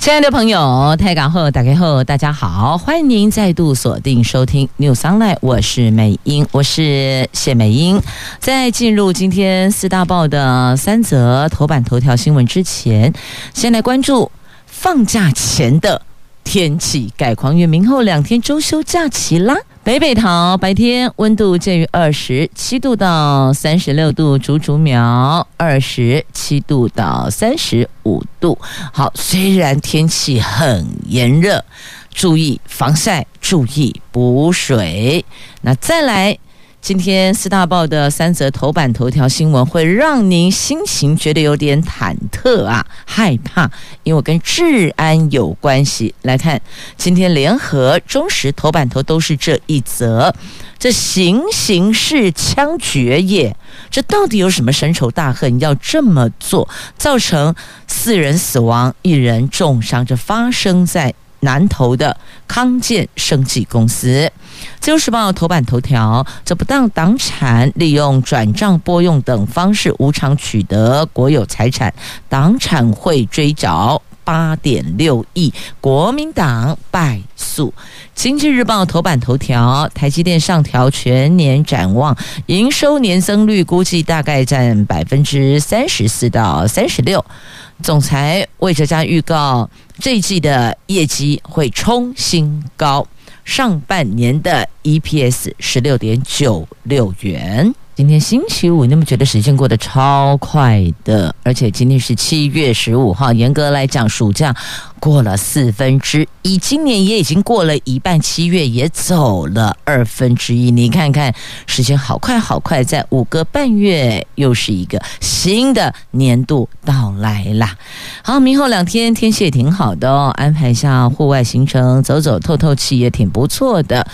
亲爱的朋友，泰港后打开后，大家好，欢迎您再度锁定收听 News Online，我是美英，我是谢美英。在进入今天四大报的三则头版头条新闻之前，先来关注放假前的天气概况，月明后两天周休假期啦。北北桃白天温度介于二十七度到三十六度，竹竹苗二十七度到三十五度。好，虽然天气很炎热，注意防晒，注意补水。那再来。今天四大报的三则头版头条新闻会让您心情觉得有点忐忑啊，害怕，因为跟治安有关系。来看今天联合、中时头版头都是这一则，这行刑式枪决耶，这到底有什么深仇大恨要这么做，造成四人死亡、一人重伤？这发生在南投的康健生技公司。自由时报头版头条：这不当党产，利用转账拨用等方式无偿取得国有财产，党产会追缴八点六亿，国民党败诉。经济日报头版头条：台积电上调全年展望，营收年增率估计大概占百分之三十四到三十六。总裁魏哲家预告，这一季的业绩会冲新高。上半年的 EPS 十六点九六元。今天星期五，你们觉得时间过得超快的？而且今天是七月十五号，严格来讲，暑假。过了四分之一，今年也已经过了一半，七月也走了二分之一。你看看，时间好快好快，在五个半月，又是一个新的年度到来啦。好，明后两天天气也挺好的哦，安排一下户外行程，走走透透气也挺不错的。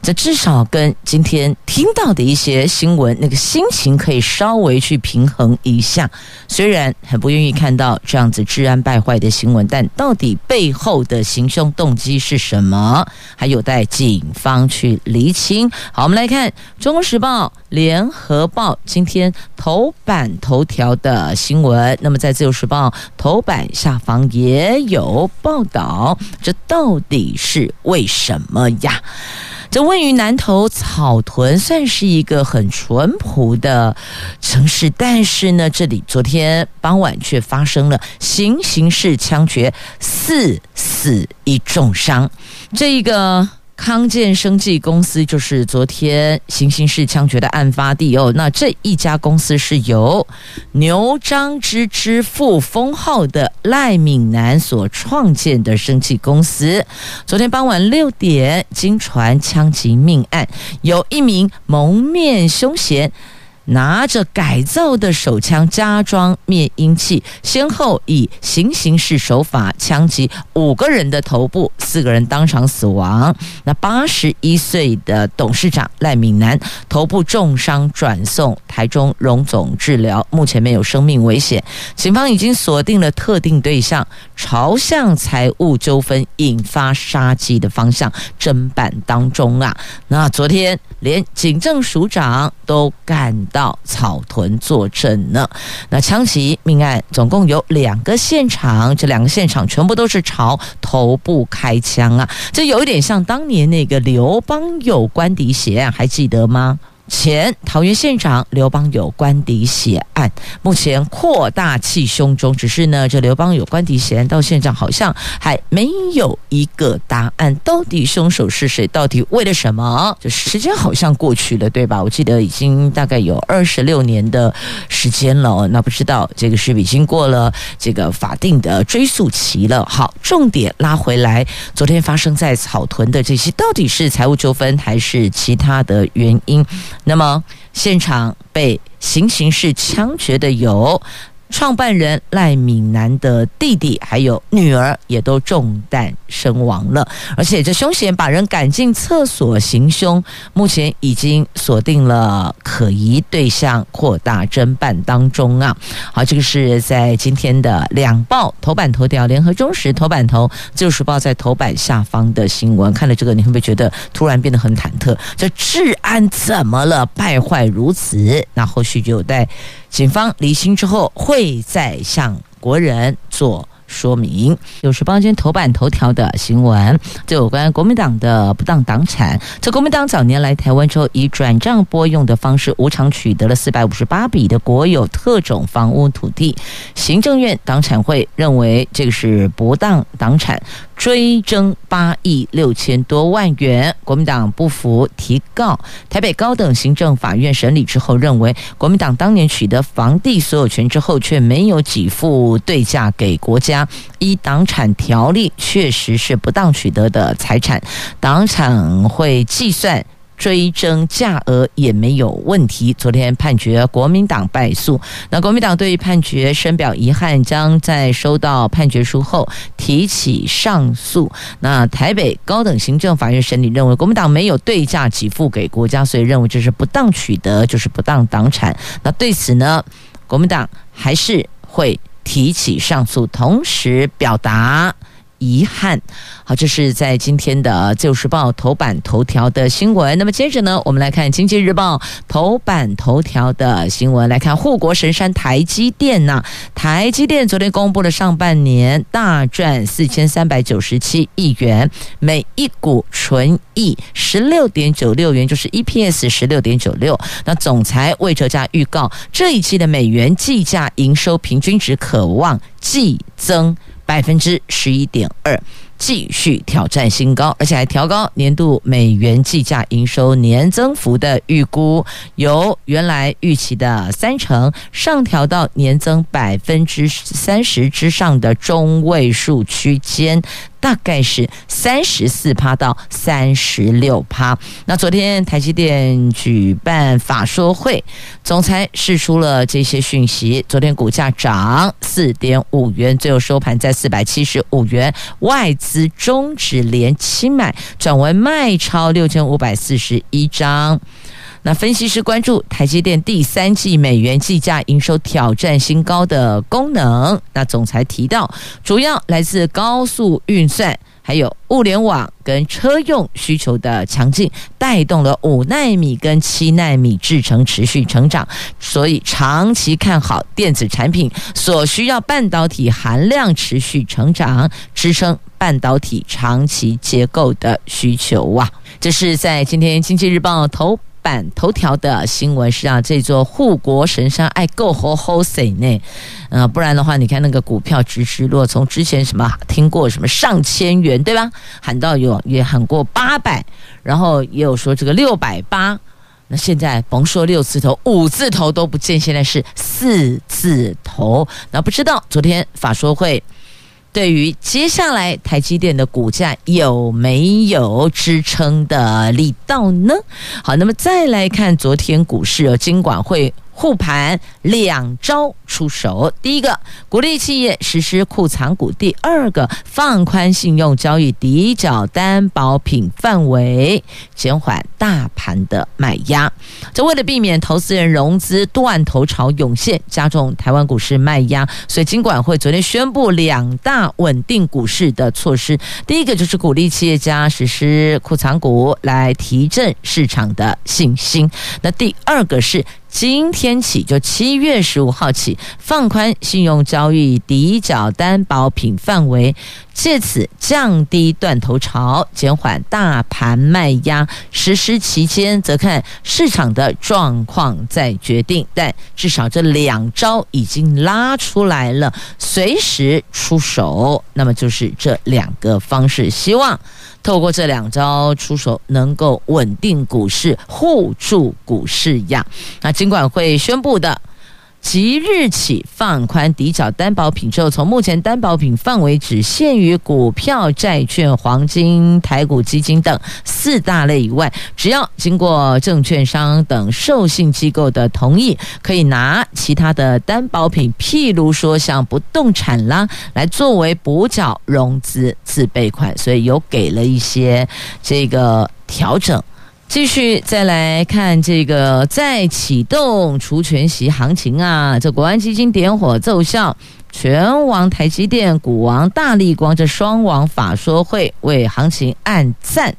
这至少跟今天听到的一些新闻，个心情可以稍微去平衡一下。虽然很不愿意看到这样子治安败坏的新闻，但到底。背后的行凶动机是什么？还有待警方去厘清。好，我们来看《中国时报》、《联合报》今天头版头条的新闻。那么，在《自由时报》头版下方也有报道，这到底是为什么呀？这位于南投草屯，算是一个很淳朴的城市，但是呢，这里昨天傍晚却发生了行刑式枪决，四死一重伤。这一个。康健生技公司就是昨天行刑式枪决的案发地哦。那这一家公司是由牛樟芝之父封号的赖敏南所创建的生技公司。昨天傍晚六点，经传枪击命案，有一名蒙面凶嫌。拿着改造的手枪，加装灭音器，先后以行刑式手法枪击五个人的头部，四个人当场死亡。那八十一岁的董事长赖敏南头部重伤，转送台中荣总治疗，目前没有生命危险。警方已经锁定了特定对象，朝向财务纠纷引发杀机的方向侦办当中啊。那昨天连警政署长都感到。到草屯坐镇呢？那枪击命案总共有两个现场，这两个现场全部都是朝头部开枪啊！这有一点像当年那个刘邦有官邸血案，还记得吗？前桃园县长刘邦有官邸血案，目前扩大缉凶中，只是呢，这刘邦有官邸血案到现在好像还没有一个答案，到底凶手是谁？到底为了什么？这时间好像过去了，对吧？我记得已经大概有二十六年的时间了，那不知道这个是不是已经过了这个法定的追诉期了？好，重点拉回来，昨天发生在草屯的这些，到底是财务纠纷还是其他的原因？那么，现场被行刑式枪决的有创办人赖敏南的弟弟还有女儿也都中弹身亡了，而且这凶嫌把人赶进厕所行凶，目前已经锁定了可疑对象，扩大侦办当中啊。好，这个是在今天的两报头版头条，联合中时头版头，自由时报在头版下方的新闻，看了这个你会不会觉得突然变得很忐忑？这治安怎么了？败坏如此？那后续就有待。警方厘清之后，会再向国人做说明。有时报今天头版头条的新闻，就有关国民党的不当党产。这国民党早年来台湾之后，以转账拨用的方式，无偿取得了四百五十八笔的国有特种房屋土地。行政院党产会认为这个是不当党产。追征八亿六千多万元，国民党不服提告，台北高等行政法院审理之后认为，国民党当年取得房地所有权之后，却没有给付对价给国家，依党产条例确实是不当取得的财产，党产会计算。追征价额也没有问题。昨天判决国民党败诉，那国民党对于判决深表遗憾，将在收到判决书后提起上诉。那台北高等行政法院审理认为，国民党没有对价给付给国家，所以认为这是不当取得，就是不当党产。那对此呢，国民党还是会提起上诉，同时表达。遗憾，好，这是在今天的《自由时报》头版头条的新闻。那么接着呢，我们来看《经济日报》头版头条的新闻。来看护国神山台积电呐、台积电昨天公布了上半年大赚四千三百九十七亿元，每一股纯益十六点九六元，就是 EPS 十六点九六。那总裁魏哲家预告，这一期的美元计价营收平均值可望季增。百分之十一点二，继续挑战新高，而且还调高年度美元计价营收年增幅的预估，由原来预期的三成上调到年增百分之三十之上的中位数区间。大概是三十四趴到三十六趴。那昨天台积电举办法说会，总裁释出了这些讯息。昨天股价涨四点五元，最后收盘在四百七十五元。外资终止连七买，转为卖超六千五百四十一张。那分析师关注台积电第三季美元计价营收挑战新高的功能。那总裁提到，主要来自高速运算，还有物联网跟车用需求的强劲，带动了五纳米跟七纳米制程持续成长。所以长期看好电子产品所需要半导体含量持续成长，支撑半导体长期结构的需求啊！这是在今天经济日报头。版头条的新闻是让这座护国神山爱够好好谁呢？呃，不然的话，你看那个股票直直落，从之前什么听过什么上千元，对吧？喊到有也喊过八百，然后也有说这个六百八，那现在甭说六字头，五字头都不见，现在是四字头。那不知道昨天法说会。对于接下来台积电的股价有没有支撑的力道呢？好，那么再来看昨天股市哦，金管会。护盘两招出手，第一个鼓励企业实施库藏股，第二个放宽信用交易抵缴担保品范围，减缓大盘的卖压。这为了避免投资人融资断头潮涌现，加重台湾股市卖压，所以金管会昨天宣布两大稳定股市的措施。第一个就是鼓励企业家实施库藏股来提振市场的信心。那第二个是。今天起，就七月十五号起，放宽信用交易抵缴担保品范围，借此降低断头潮，减缓大盘卖压。实施期间，则看市场的状况再决定。但至少这两招已经拉出来了，随时出手。那么就是这两个方式，希望。透过这两招出手，能够稳定股市、护住股市呀。那尽管会宣布的即日起放宽抵缴担保品之后，从目前担保品范围只限于股票、债券、黄金、台股基金等四大类以外，只要经过证券商等授信机构的同意，可以拿其他的担保品，譬如说像不动产啦，来作为补缴融资自备款，所以有给了一些这个调整。继续再来看这个再启动除权息行情啊！这国安基金点火奏效，拳王台积电、股王大力光这双王法说会为行情暗赞。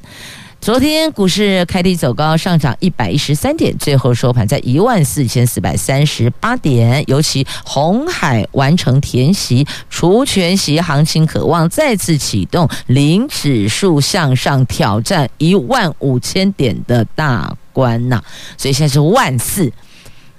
昨天股市开低走高，上涨一百一十三点，最后收盘在一万四千四百三十八点。尤其红海完成填息，除权息行情可望再次启动，领指数向上挑战一万五千点的大关呐、所以现在是万四，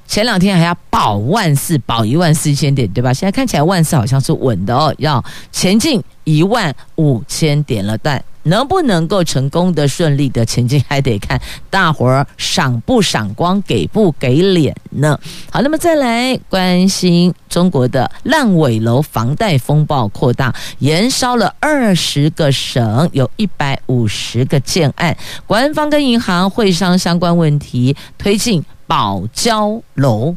前两天还要保万四，保一万四千点，对吧？现在看起来万四好像是稳的哦，要前进一万五千点了，但。能不能够成功的顺利的前进，还得看大伙儿赏不赏光，给不给脸呢？好，那么再来关心中国的烂尾楼房贷风暴扩大，延烧了二十个省，有一百五十个建案，官方跟银行会商相关问题，推进保交楼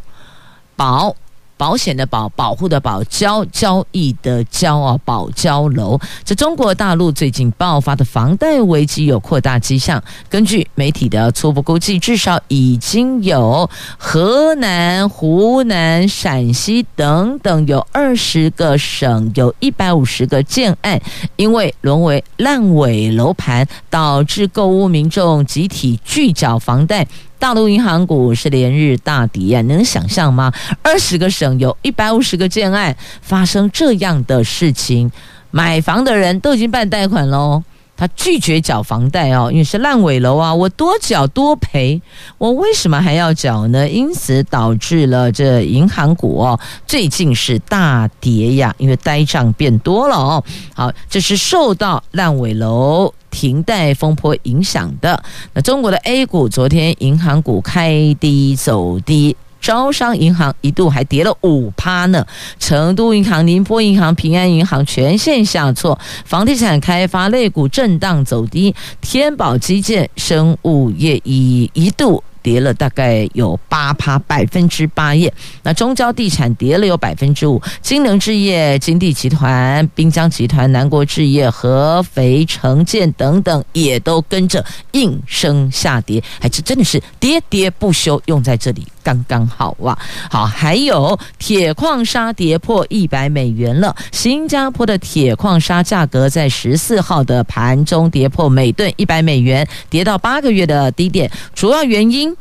保。保险的保，保护的保，交交易的交啊，保交楼。这中国大陆最近爆发的房贷危机有扩大迹象。根据媒体的初步估计，至少已经有河南、湖南、陕西等等有二十个省，有一百五十个建案，因为沦为烂尾楼盘，导致购物民众集体拒缴房贷。大陆银行股是连日大跌啊，能想象吗？二十个省有一百五十个建案发生这样的事情，买房的人都已经办贷款喽，他拒绝缴房贷哦，因为是烂尾楼啊，我多缴多赔，我为什么还要缴呢？因此导致了这银行股哦，最近是大跌呀，因为呆账变多了哦。好，这是受到烂尾楼。停贷风波影响的，那中国的 A 股昨天银行股开低走低，招商银行一度还跌了五趴呢，成都银行、宁波银行、平安银行全线下挫，房地产开发类股震荡走低，天宝基建、生物业已一度。跌了大概有八趴，百分之八页。那中交地产跌了有百分之五，金能置业、金地集团、滨江集团、南国置业、合肥城建等等也都跟着应声下跌，还是真的是跌跌不休，用在这里刚刚好哇。好，还有铁矿砂跌破一百美元了，新加坡的铁矿砂价格在十四号的盘中跌破每吨一百美元，跌到八个月的低点，主要原因。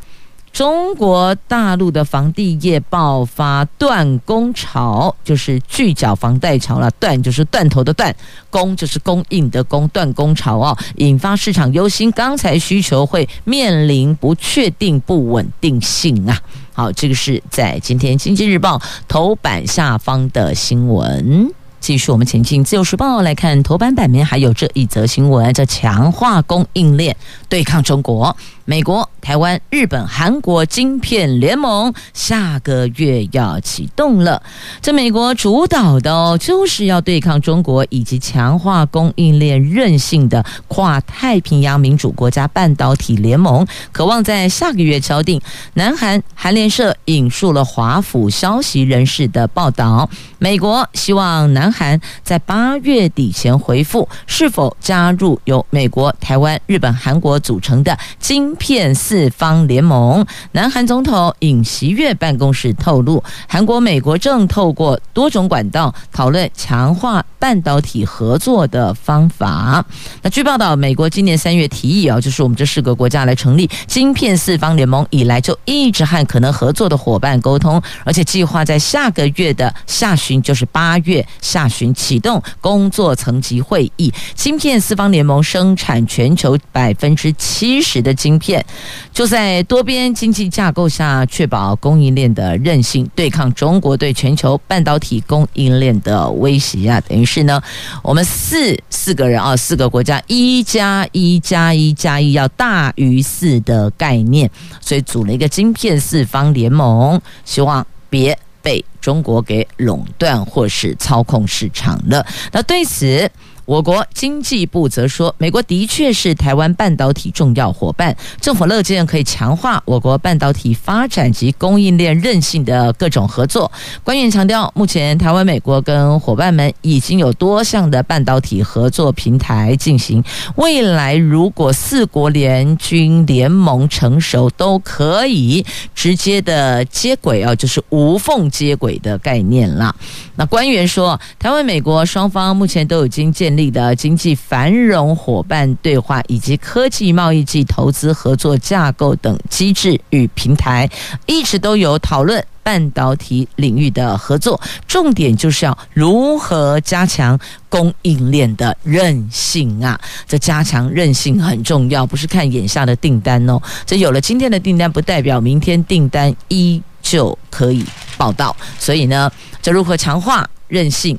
中国大陆的房地业爆发断供潮，就是拒缴房贷潮了。断就是断头的断，供就是供应的供，断供潮哦，引发市场忧心，钢材需求会面临不确定、不稳定性啊。好，这个是在今天《经济日报》头版下方的新闻。继续我们前进，《自由时报》来看头版版面，还有这一则新闻：这强化供应链对抗中国。美国、台湾、日本、韩国晶片联盟下个月要启动了。这美国主导的哦，就是要对抗中国以及强化供应链韧性的跨太平洋民主国家半导体联盟，渴望在下个月敲定。南韩韩联社引述了华府消息人士的报道，美国希望南韩在八月底前回复是否加入由美国、台湾、日本、韩国组成的晶。片四方联盟，南韩总统尹锡月办公室透露，韩国、美国正透过多种管道讨论强化半导体合作的方法。那据报道，美国今年三月提议啊，就是我们这四个国家来成立晶片四方联盟以来，就一直和可能合作的伙伴沟通，而且计划在下个月的下旬，就是八月下旬启动工作层级会议。晶片四方联盟生产全球百分之七十的晶片，就在多边经济架构下，确保供应链的韧性，对抗中国对全球半导体供应链的威胁啊！等于是呢，我们四四个人啊，四个国家一加一加一加一要大于四的概念，所以组了一个晶片四方联盟，希望别被中国给垄断或是操控市场了。那对此，我国经济部则说，美国的确是台湾半导体重要伙伴，政府乐见可以强化我国半导体发展及供应链韧性的各种合作。官员强调，目前台湾、美国跟伙伴们已经有多项的半导体合作平台进行，未来如果四国联军联盟成熟，都可以直接的接轨啊，就是无缝接轨的概念啦。那官员说，台湾、美国双方目前都已经建立的经济繁荣伙伴对话以及科技贸易及投资合作架构等机制与平台，一直都有讨论半导体领域的合作，重点就是要如何加强供应链的韧性啊！这加强韧性很重要，不是看眼下的订单哦。这有了今天的订单，不代表明天订单依旧可以报到。所以呢，这如何强化韧性？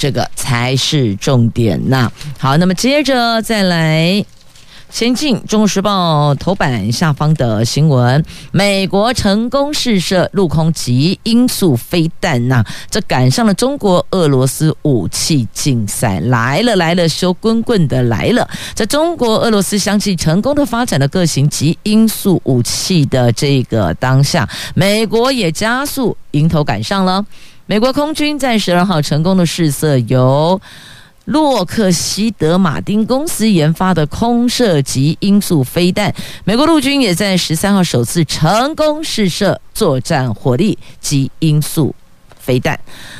这个才是重点呐。好，那么接着再来，先进《中国时报》头版下方的新闻：美国成功试射陆空极音速飞弹呐，这赶上了中国俄罗斯武器竞赛，来了来了，修滚滚的来了。在中国俄罗斯相继成功的发展了各型极音速武器的这个当下，美国也加速迎头赶上了。美国空军在十二号成功的试射由洛克希德马丁公司研发的空射级音速飞弹，美国陆军也在十三号首次成功试射作战火力及音速。飞弹。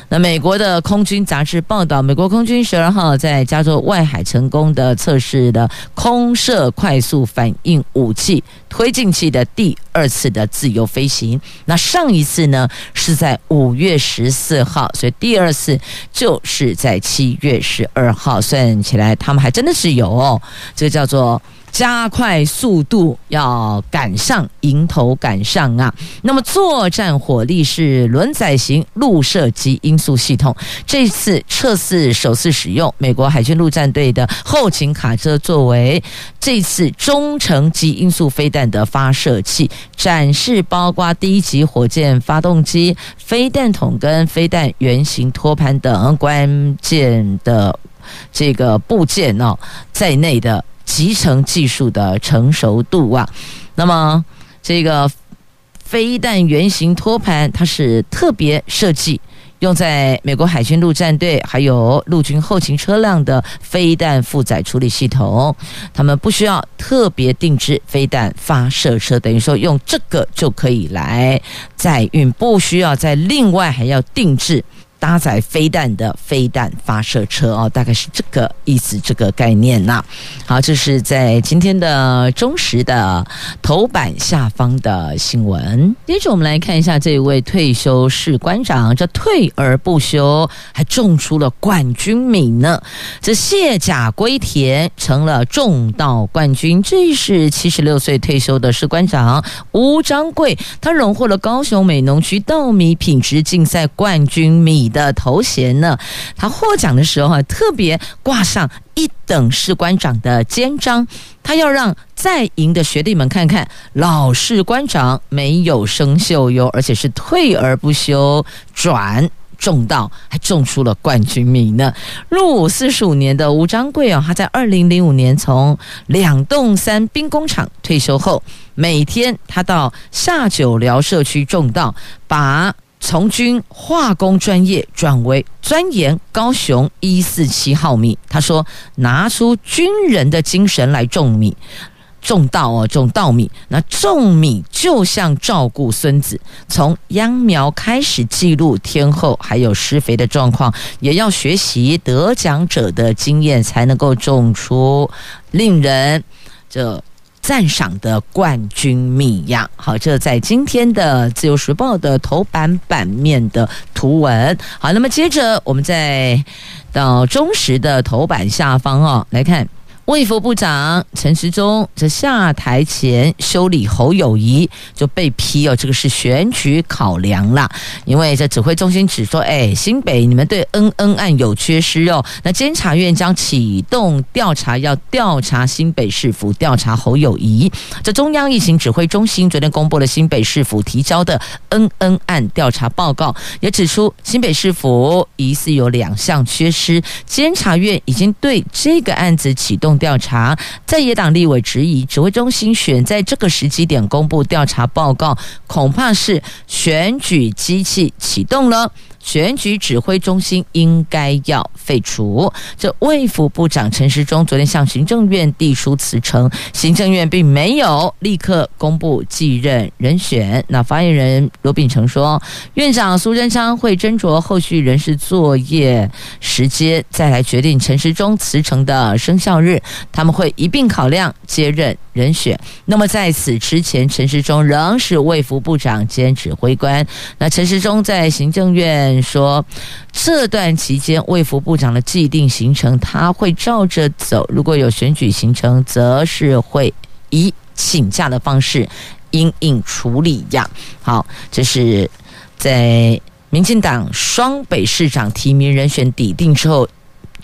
那美国的空军杂志报道，美国空军十二号在加州外海成功的测试的空射快速反应武器推进器的第二次的自由飞行。那上一次呢是在五月十四号，所以第二次就是在七月十二号。算起来，他们还真的是有哦，这个叫做。加快速度，要赶上，迎头赶上啊！那么作战火力是轮载型陆射极音速系统，这次测试首次使用美国海军陆战队的后勤卡车作为这次中程级音速飞弹的发射器，展示包括第一级火箭发动机、飞弹筒跟飞弹原型托盘等关键的这个部件哦在内的。集成技术的成熟度啊，那么这个飞弹原型托盘，它是特别设计用在美国海军陆战队还有陆军后勤车辆的飞弹负载处理系统，他们不需要特别定制飞弹发射车，等于说用这个就可以来载运，不需要再另外还要定制。搭载飞弹的飞弹发射车哦，大概是这个意思，这个概念呐。好，这是在今天的中时的头版下方的新闻。接着我们来看一下这位退休士官长，这退而不休，还种出了冠军米呢。这卸甲归田，成了种稻冠军。这是七十六岁退休的士官长吴章贵，他荣获了高雄美浓区稻米品质竞赛冠军米的头衔呢，他获奖的时候啊，特别挂上一等士官长的肩章，他要让在营的学弟们看看，老士官长没有生锈哟，而且是退而不休，转种稻，还种出了冠军米呢。入伍四十五年的吴章贵啊，他在二零零五年从两栋三兵工厂退休后，每天他到下九寮社区种稻，把。从军化工专业转为钻研高雄一四七号米，他说：“拿出军人的精神来种米，种稻哦，种稻米。那种米就像照顾孙子，从秧苗开始记录天候，还有施肥的状况，也要学习得奖者的经验，才能够种出令人这。”赞赏的冠军米样，好，这在今天的《自由时报》的头版版面的图文。好，那么接着我们再到中时的头版下方哦，来看卫福部长陈时中这下台前修理侯友谊就被批哦，这个是选举考量啦。因为这指挥中心只说，哎，新北你们对恩恩案有缺失哦，那监察院将启动调查，要调查新北市府，调查侯友谊。这中央疫情指挥中心昨天公布了新北市府提交的恩恩案调查报告，也指出新北市府疑似有两项缺失，监察院已经对这个案子启动。调查，在野党立委质疑指挥中心选在这个时机点公布调查报告，恐怕是选举机器启动了。选举指挥中心应该要废除。这卫福部长陈时中昨天向行政院递出辞呈，行政院并没有立刻公布继任人选。那发言人罗秉成说，院长苏贞昌会斟酌后续人事作业时间，再来决定陈时中辞呈的生效日。他们会一并考量接任人选。那么在此之前，陈时中仍是卫福部长兼指挥官。那陈时中在行政院。说这段期间，卫福部长的既定行程他会照着走。如果有选举行程，则是会以请假的方式因应处理呀。好，这是在民进党双北市长提名人选底定之后，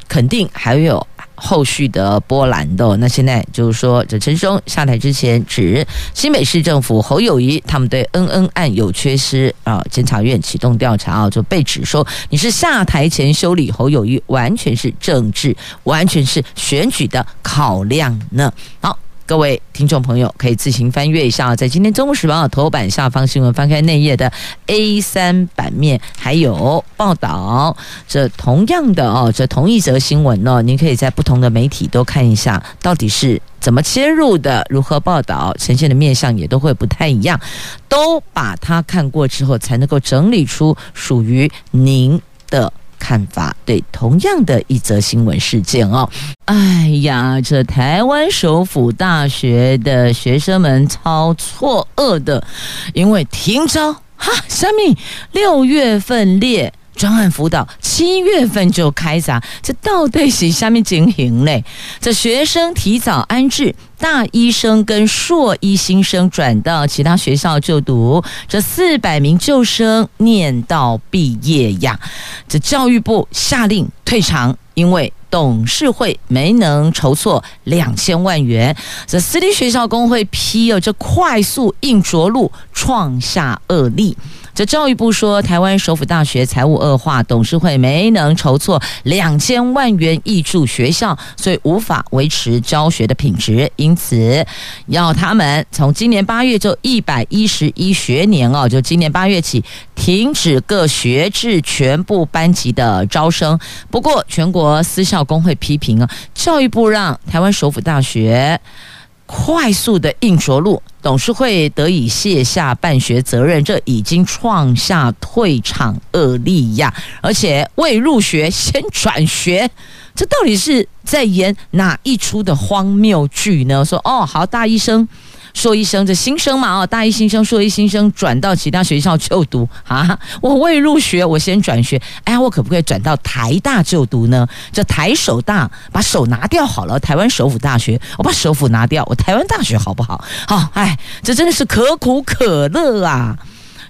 肯定还有。后续的波澜的，那现在就是说，这陈生下台之前，指新北市政府侯友谊他们对恩恩案有缺失啊，检察院启动调查啊，就被指说你是下台前修理侯友谊，完全是政治，完全是选举的考量呢。好。各位听众朋友，可以自行翻阅一下，在今天《中国时报》头版下方新闻，翻开内页的 A 三版面，还有报道。这同样的哦，这同一则新闻呢，您可以在不同的媒体都看一下，到底是怎么切入的，如何报道，呈现的面向也都会不太一样。都把它看过之后，才能够整理出属于您的。看法，对同样的一则新闻事件哦，哎呀，这台湾首府大学的学生们超错愕的，因为停招哈，小米六月份列。专案辅导七月份就开闸，这到底是下面情形嘞？这学生提早安置，大一生跟硕一新生转到其他学校就读，这四百名旧生念到毕业呀。这教育部下令退场，因为董事会没能筹措两千万元。这私立学校工会批了，这快速硬着陆，创下恶例。这教育部说，台湾首府大学财务恶化，董事会没能筹措两千万元挹注学校，所以无法维持教学的品质，因此要他们从今年八月就一百一十一学年哦，就今年八月起停止各学制全部班级的招生。不过，全国私校工会批评啊，教育部让台湾首府大学。快速的硬着陆，董事会得以卸下办学责任，这已经创下退场恶例呀！而且未入学先转学，这到底是在演哪一出的荒谬剧呢？说哦，好，大医生。硕一生这新生嘛，哦，大一新生、硕一新生转到其他学校就读啊！我未入学，我先转学。哎，我可不可以转到台大就读呢？这台首大把首拿掉好了，台湾首府大学，我把首府拿掉，我台湾大学好不好？好，哎，这真的是可苦可乐啊！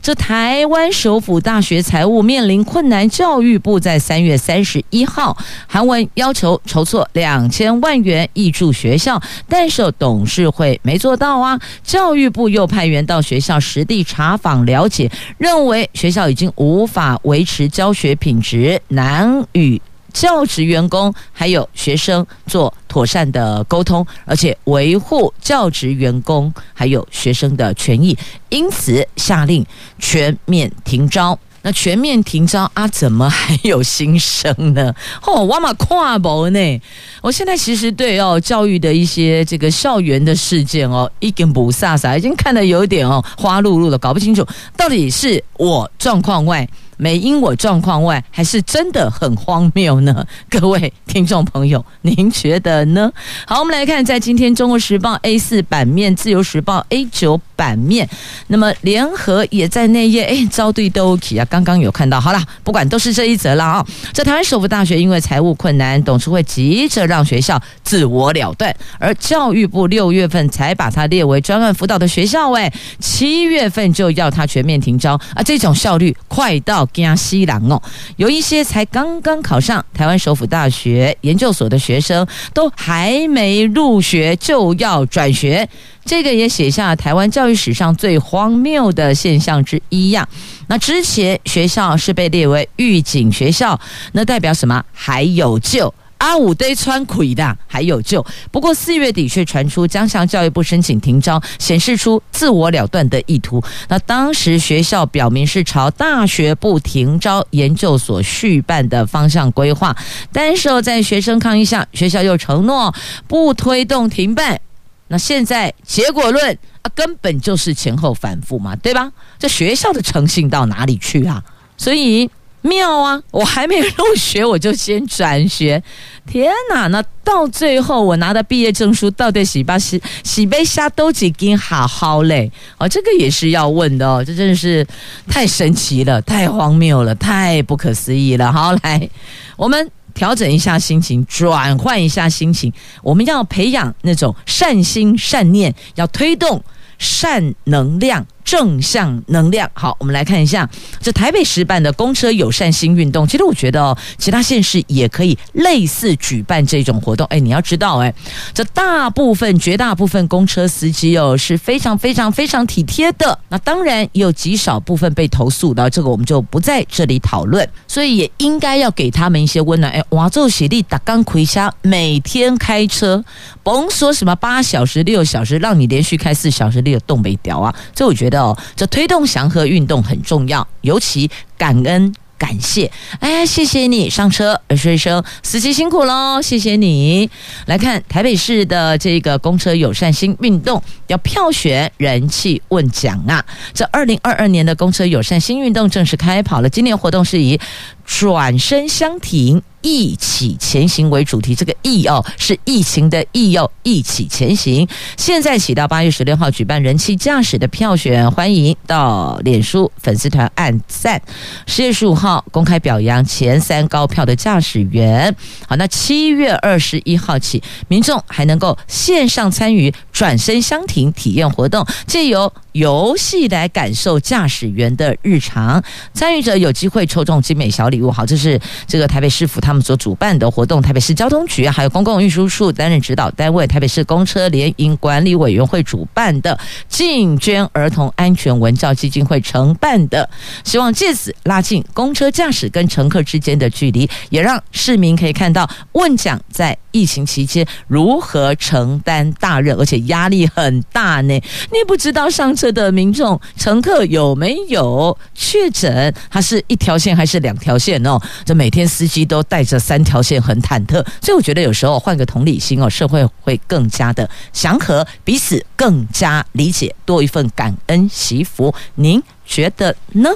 这台湾首府大学财务面临困难，教育部在三月三十一号韩文要求筹措两千万元挹助学校，但是董事会没做到啊。教育部又派员到学校实地查访了解，认为学校已经无法维持教学品质，难与。教职员工还有学生做妥善的沟通，而且维护教职员工还有学生的权益，因此下令全面停招。那全面停招啊，怎么还有新生呢？哦，我嘛看无呢。我现在其实对哦教育的一些这个校园的事件哦，已经不飒飒，已经看得有点哦花碌碌的，搞不清楚到底是我状况外。没因我状况外，还是真的很荒谬呢？各位听众朋友，您觉得呢？好，我们来看，在今天《中国时报》A 四版面，《自由时报》A 九版面。那么联合也在那页，哎，招对都 OK 啊。刚刚有看到，好了，不管都是这一则了啊。这台湾首府大学因为财务困难，董事会急着让学校自我了断，而教育部六月份才把它列为专案辅导的学校，哎，七月份就要它全面停招啊，这种效率快到惊死人哦。有一些才刚刚考上台湾首府大学研究所的学生，都还没入学就要转学，这个也写下台湾教育史上最荒谬的现象之一呀。那之前学校是被列为预警学校，那代表什么？还有救。阿五堆川亏的还有救，不过四月底却传出将向教育部申请停招，显示出自我了断的意图。那当时学校表明是朝大学部停招研究所续办的方向规划，但是在学生抗议下，学校又承诺不推动停办。那现在结果论啊，根本就是前后反复嘛，对吧？这学校的诚信到哪里去啊？所以。妙啊！我还没入学，我就先转学。天哪！那到最后我拿的毕业证书到底洗吧洗洗杯下都几斤好好嘞？哦，这个也是要问的哦。这真的是太神奇了，太荒谬了，太不可思议了。好，来，我们调整一下心情，转换一下心情。我们要培养那种善心善念，要推动善能量。正向能量，好，我们来看一下这台北市办的公车友善新运动。其实我觉得哦，其他县市也可以类似举办这种活动。哎，你要知道，哎，这大部分、绝大部分公车司机哦是非常、非常、非常体贴的。那当然也有极少部分被投诉的，这个我们就不在这里讨论。所以也应该要给他们一些温暖。哎，哇，这协力打钢盔下，每天开车，甭说什么八小时、六小时，让你连续开四小时，你有冻没掉啊？这我觉得。哦，这推动祥和运动很重要，尤其感恩感谢。哎，谢谢你上车，说一声司机辛苦喽，谢谢你。来看台北市的这个公车友善心运动，要票选人气问奖啊！这二零二二年的公车友善心运动正式开跑了，今年活动是以转身相挺。一起前行为主题，这个“疫”哦是疫情的“疫”哦，一起前行。现在起到八月十六号举办人气驾驶的票选，欢迎到脸书粉丝团按赞。十月十五号公开表扬前三高票的驾驶员。好，那七月二十一号起，民众还能够线上参与转身相挺体验活动，借由游戏来感受驾驶员的日常。参与者有机会抽中精美小礼物。好，这是这个台北市府。他们所主办的活动，台北市交通局还有公共运输处担任指导单位，台北市公车联营管理委员会主办的进捐儿童安全文教基金会承办的，希望借此拉近公车驾驶跟乘客之间的距离，也让市民可以看到问奖在疫情期间如何承担大任，而且压力很大呢。你不知道上车的民众乘客有没有确诊，它是一条线还是两条线哦？这每天司机都带。带着三条线很忐忑，所以我觉得有时候换个同理心哦，社会会更加的祥和，彼此更加理解，多一份感恩惜福。您觉得呢？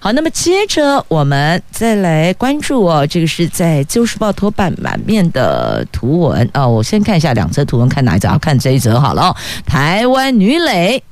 好，那么接着我们再来关注哦，这个是在《旧时报》头版满面的图文哦。我先看一下两则图文，看哪一则？看这一则好了哦。台湾女垒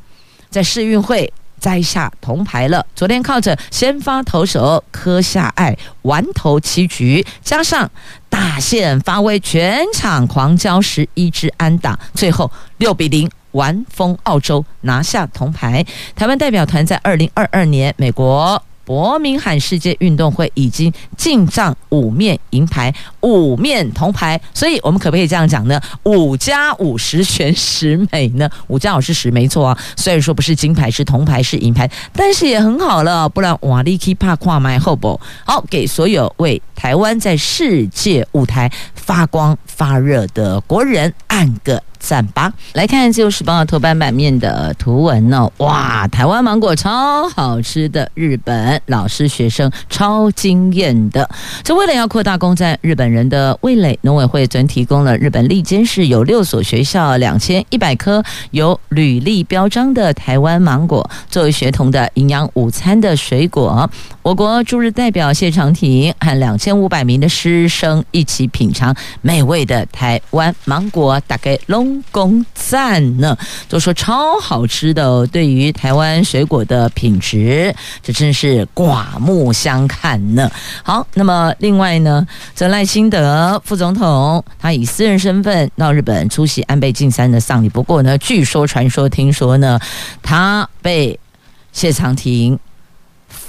在世运会。摘下铜牌了。昨天靠着先发投手柯夏爱完投七局，加上大线发威，全场狂交十一支安打，最后六比零完封澳洲，拿下铜牌。台湾代表团在二零二二年美国。伯明翰世界运动会已经进账五面银牌、五面铜牌，所以我们可不可以这样讲呢？五加五十全十美呢？五加五是十，没错啊。虽然说不是金牌，是铜牌，是银牌，但是也很好了。不然瓦力基帕跨麦后不？好，给所有为台湾在世界舞台发光发热的国人按个赞吧！来看《自由时报》头版版面的图文呢、哦，哇，台湾芒果超好吃的，日本老师学生超惊艳的。这为了要扩大攻占日本人的味蕾，农委会昨提供了日本利监市有六所学校两千一百颗有履历标章的台湾芒果，作为学童的营养午餐的水果。我国驻日代表谢长廷和两千五百名的师生一起品尝美味的台湾芒果，大概龙。公赞呢，都说超好吃的哦。对于台湾水果的品质，这真是刮目相看呢。好，那么另外呢，这赖清德副总统他以私人身份到日本出席安倍晋三的丧礼，不过呢，据说传说听说呢，他被谢长廷。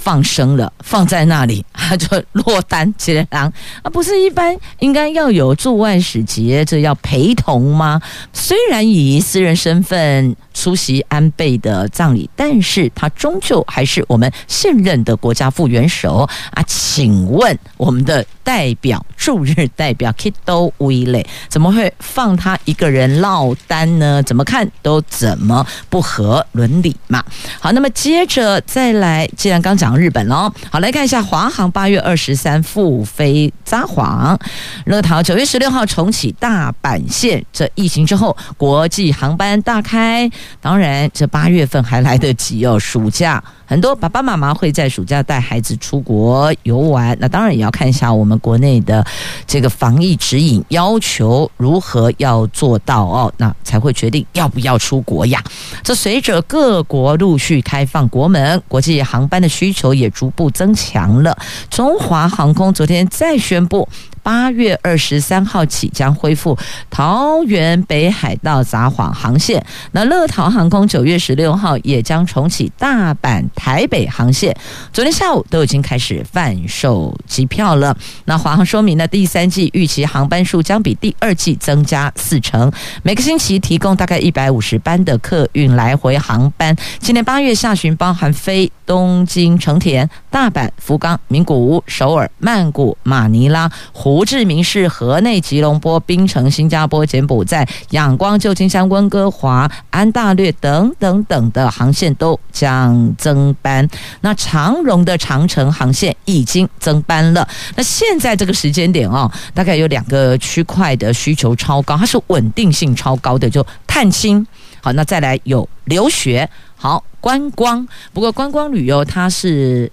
放生了，放在那里，他就落单接狼啊！不是一般应该要有驻外使节，这要陪同吗？虽然以私人身份出席安倍的葬礼，但是他终究还是我们现任的国家副元首啊！请问我们的代表驻日代表 Kido 威雷怎么会放他一个人落单呢？怎么看都怎么不合伦理嘛！好，那么接着再来，既然刚讲。日本喽，好，来看一下华航八月二十三复飞札幌，乐桃九月十六号重启大阪线。这疫情之后，国际航班大开，当然这八月份还来得及哦，暑假。很多爸爸妈妈会在暑假带孩子出国游玩，那当然也要看一下我们国内的这个防疫指引要求如何要做到哦，那才会决定要不要出国呀。这随着各国陆续开放国门，国际航班的需求也逐步增强了。中华航空昨天再宣布。八月二十三号起将恢复桃园北海道札幌航线。那乐桃航空九月十六号也将重启大阪台北航线。昨天下午都已经开始贩售机票了。那华航说明呢，第三季预期航班数将比第二季增加四成，每个星期提供大概一百五十班的客运来回航班。今年八月下旬，包含飞东京成田、大阪、福冈、名古屋、首尔、曼谷、马尼拉、胡志明市、河内、吉隆坡、槟城、新加坡、柬埔寨、仰光、旧金山、温哥华、安大略等等等的航线都将增班。那长荣的长程航线已经增班了。那现在这个时间点哦，大概有两个区块的需求超高，它是稳定性超高的，就探亲。好，那再来有留学，好观光。不过观光旅游它是。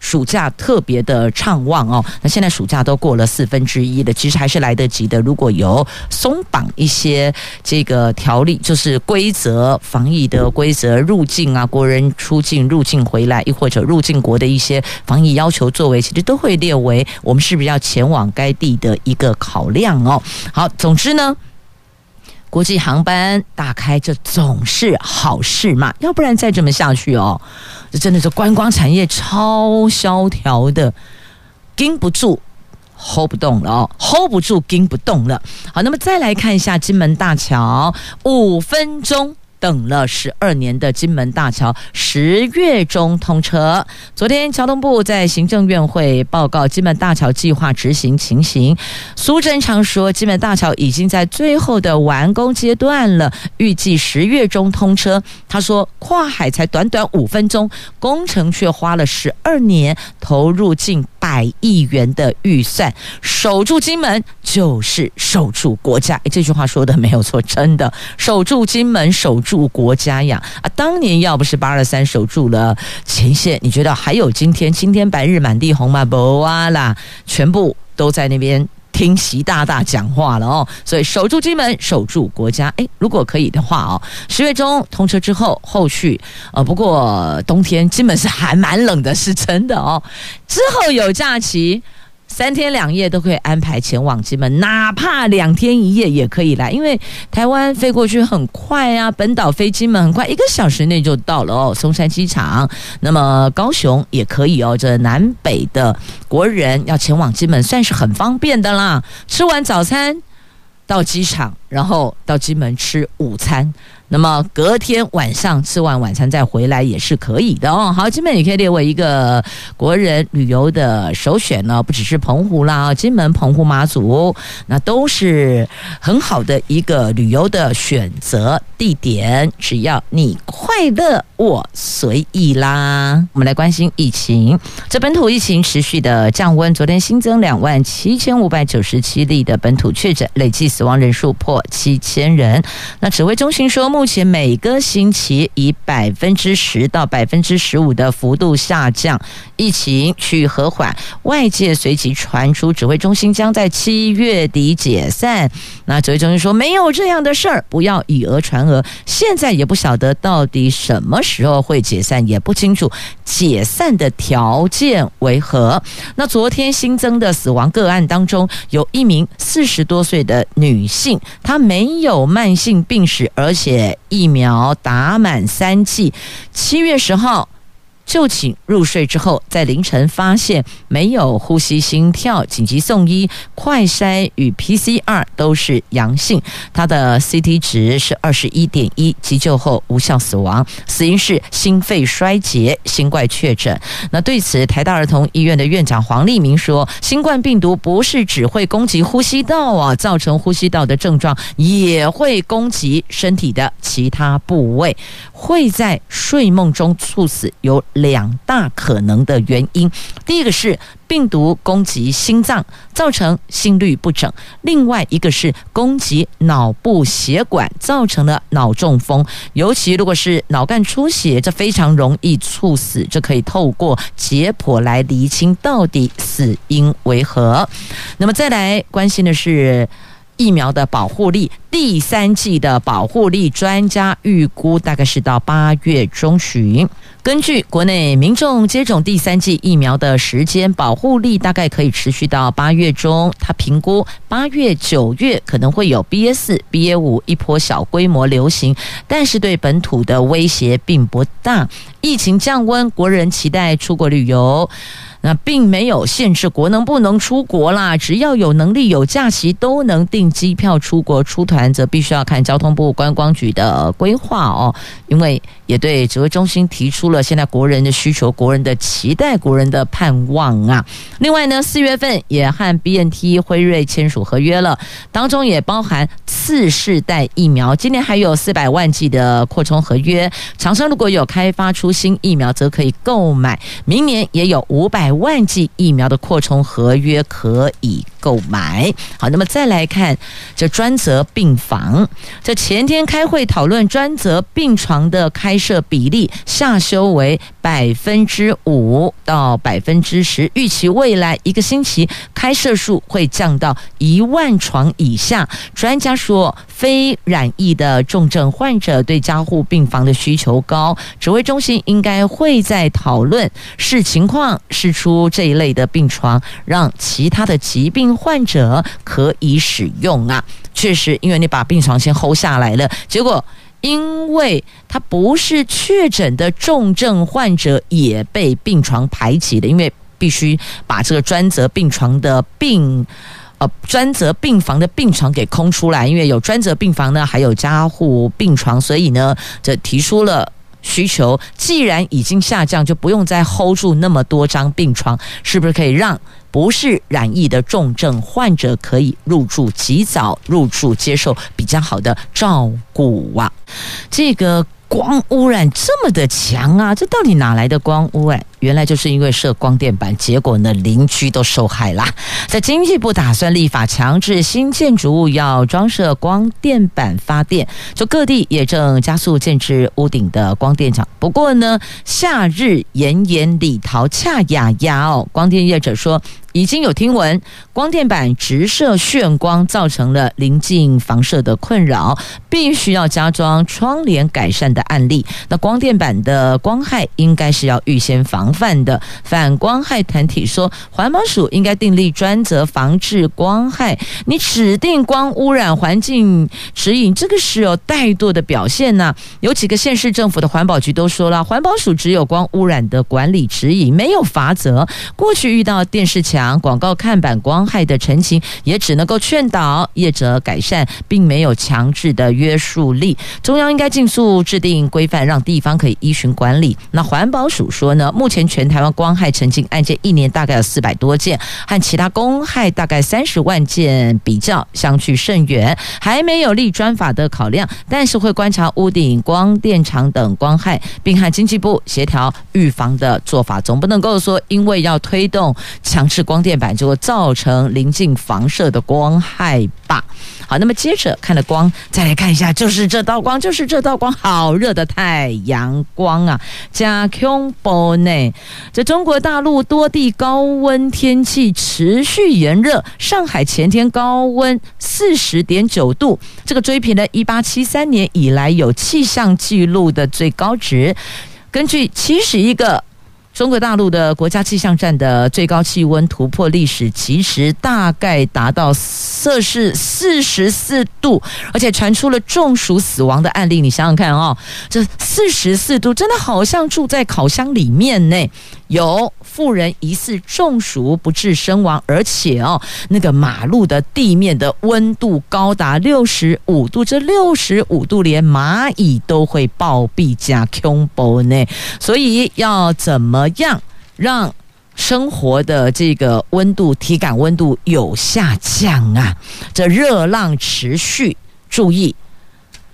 暑假特别的畅旺哦，那现在暑假都过了四分之一了，其实还是来得及的。如果有松绑一些这个条例，就是规则、防疫的规则、入境啊、国人出境、入境回来，亦或者入境国的一些防疫要求作为，其实都会列为我们是不是要前往该地的一个考量哦。好，总之呢。国际航班打开，这总是好事嘛，要不然再这么下去哦，这真的是观光产业超萧条的，盯不住，hold 不动了哦，hold 不住，盯不动了。好，那么再来看一下金门大桥，五分钟。等了十二年的金门大桥十月中通车。昨天交通部在行政院会报告金门大桥计划执行情形。苏贞昌说，金门大桥已经在最后的完工阶段了，预计十月中通车。他说，跨海才短短五分钟，工程却花了十二年，投入近百亿元的预算，守住金门就是守住国家。诶，这句话说的没有错，真的守住金门，守住国家呀！啊，当年要不是八二三守住了前线，你觉得还有今天？今天白日满地红吗？不啊啦，全部都在那边。听习大大讲话了哦，所以守住金门，守住国家。诶，如果可以的话哦，十月中通车之后，后续呃，不过冬天金门是还蛮冷的，是真的哦。之后有假期。三天两夜都可以安排前往金门，哪怕两天一夜也可以来，因为台湾飞过去很快啊，本岛飞金门很快，一个小时内就到了哦。松山机场，那么高雄也可以哦。这南北的国人要前往金门，算是很方便的啦。吃完早餐到机场，然后到金门吃午餐。那么隔天晚上吃完晚餐再回来也是可以的哦。好，金门也可以列为一个国人旅游的首选呢，不只是澎湖啦，金门、澎湖、马祖，那都是很好的一个旅游的选择地点。只要你快乐，我随意啦。我们来关心疫情，这本土疫情持续的降温，昨天新增两万七千五百九十七例的本土确诊，累计死亡人数破七千人。那指挥中心说目目前每个星期以百分之十到百分之十五的幅度下降，疫情趋于和缓。外界随即传出指挥中心将在七月底解散。那指挥中心说没有这样的事儿，不要以讹传讹。现在也不晓得到底什么时候会解散，也不清楚解散的条件为何。那昨天新增的死亡个案当中，有一名四十多岁的女性，她没有慢性病史，而且疫苗打满三剂。七月十号。就寝入睡之后，在凌晨发现没有呼吸、心跳，紧急送医，快筛与 PCR 都是阳性，他的 CT 值是二十一点一，急救后无效死亡，死因是心肺衰竭，新冠确诊。那对此，台大儿童医院的院长黄立明说，新冠病毒不是只会攻击呼吸道啊，造成呼吸道的症状，也会攻击身体的其他部位，会在睡梦中猝死，有两大可能的原因，第一个是病毒攻击心脏，造成心律不整；另外一个是攻击脑部血管，造成了脑中风。尤其如果是脑干出血，这非常容易猝死。这可以透过解剖来厘清到底死因为何。那么再来关心的是。疫苗的保护力，第三季的保护力，专家预估大概是到八月中旬。根据国内民众接种第三剂疫苗的时间，保护力大概可以持续到八月中。他评估八月、九月可能会有 BA 四、BA 五一波小规模流行，但是对本土的威胁并不大。疫情降温，国人期待出国旅游。那并没有限制国能不能出国啦，只要有能力、有假期，都能订机票出国出团，则必须要看交通部观光局的规划哦。因为也对指挥中心提出了现在国人的需求、国人的期待、国人的盼望啊。另外呢，四月份也和 BNT 辉瑞签署合约了，当中也包含次世代疫苗。今年还有四百万剂的扩充合约，厂商如果有开发出新疫苗，则可以购买。明年也有五百。万剂疫苗的扩充合约可以购买。好，那么再来看这专责病房，这前天开会讨论专责病床的开设比例下修为百分之五到百分之十，预期未来一个星期开设数会降到一万床以下。专家说，非染疫的重症患者对加护病房的需求高，指挥中心应该会在讨论视情况释出这一类的病床，让其他的疾病患者可以使用啊。确实，因为你把病床先 hold 下来了，结果因为他不是确诊的重症患者也被病床排挤了，因为必须把这个专责病床的病。呃，专责病房的病床给空出来，因为有专责病房呢，还有加护病床，所以呢，这提出了需求。既然已经下降，就不用再 hold 住那么多张病床，是不是可以让不是染疫的重症患者可以入住，及早入住，接受比较好的照顾啊？这个。光污染这么的强啊！这到底哪来的光污染？原来就是因为设光电板，结果呢，邻居都受害啦。在经济部打算立法强制新建筑物要装设光电板发电，就各地也正加速建置屋顶的光电厂。不过呢，夏日炎炎里桃恰雅雅哦，光电业者说。已经有听闻，光电板直射眩光造成了临近房舍的困扰，必须要加装窗帘改善的案例。那光电板的光害应该是要预先防范的。反光害团体说，环保署应该订立专责防治光害。你指定光污染环境指引，这个是有怠惰的表现呐、有几个县市政府的环保局都说了，环保署只有光污染的管理指引，没有罚则。过去遇到电视墙。广告看板光害的陈情，也只能够劝导业者改善，并没有强制的约束力。中央应该尽速制定规范，让地方可以依循管理。那环保署说呢，目前全台湾光害澄净案件一年大概有四百多件，和其他公害大概三十万件比较相去甚远，还没有立专法的考量，但是会观察屋顶、光电厂等光害，并和经济部协调预防的做法，总不能够说因为要推动强制光电板，就会造成临近房舍的光害吧。好，那么接着看了光，再来看一下，就是这道光，就是这道光，好热的太阳光啊！加空波内，这中国大陆多地高温天气持续炎热，上海前天高温四十点九度，这个追平了一八七三年以来有气象记录的最高值。根据七十一个。中国大陆的国家气象站的最高气温突破历史其实，大概达到摄氏四十四度，而且传出了中暑死亡的案例。你想想看哦，这四十四度真的好像住在烤箱里面呢。有妇人疑似中暑不治身亡，而且哦，那个马路的地面的温度高达六十五度，这六十五度连蚂蚁都会暴毙加恐怖呢。所以要怎么样让生活的这个温度、体感温度有下降啊？这热浪持续，注意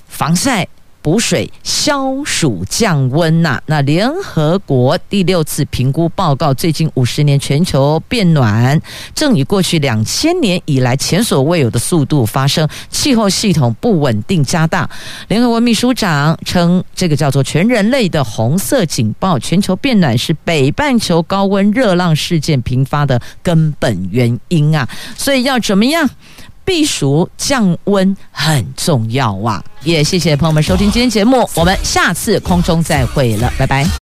防晒。补水、消暑、降温呐、那联合国第六次评估报告，最近五十年全球变暖正以过去两千年以来前所未有的速度发生，气候系统不稳定加大。联合国秘书长称，这个叫做全人类的红色警报，全球变暖是北半球高温热浪事件频发的根本原因啊！所以要怎么样？避暑降温很重要啊！也谢谢朋友们收听今天节目，我们下次空中再会了，拜拜。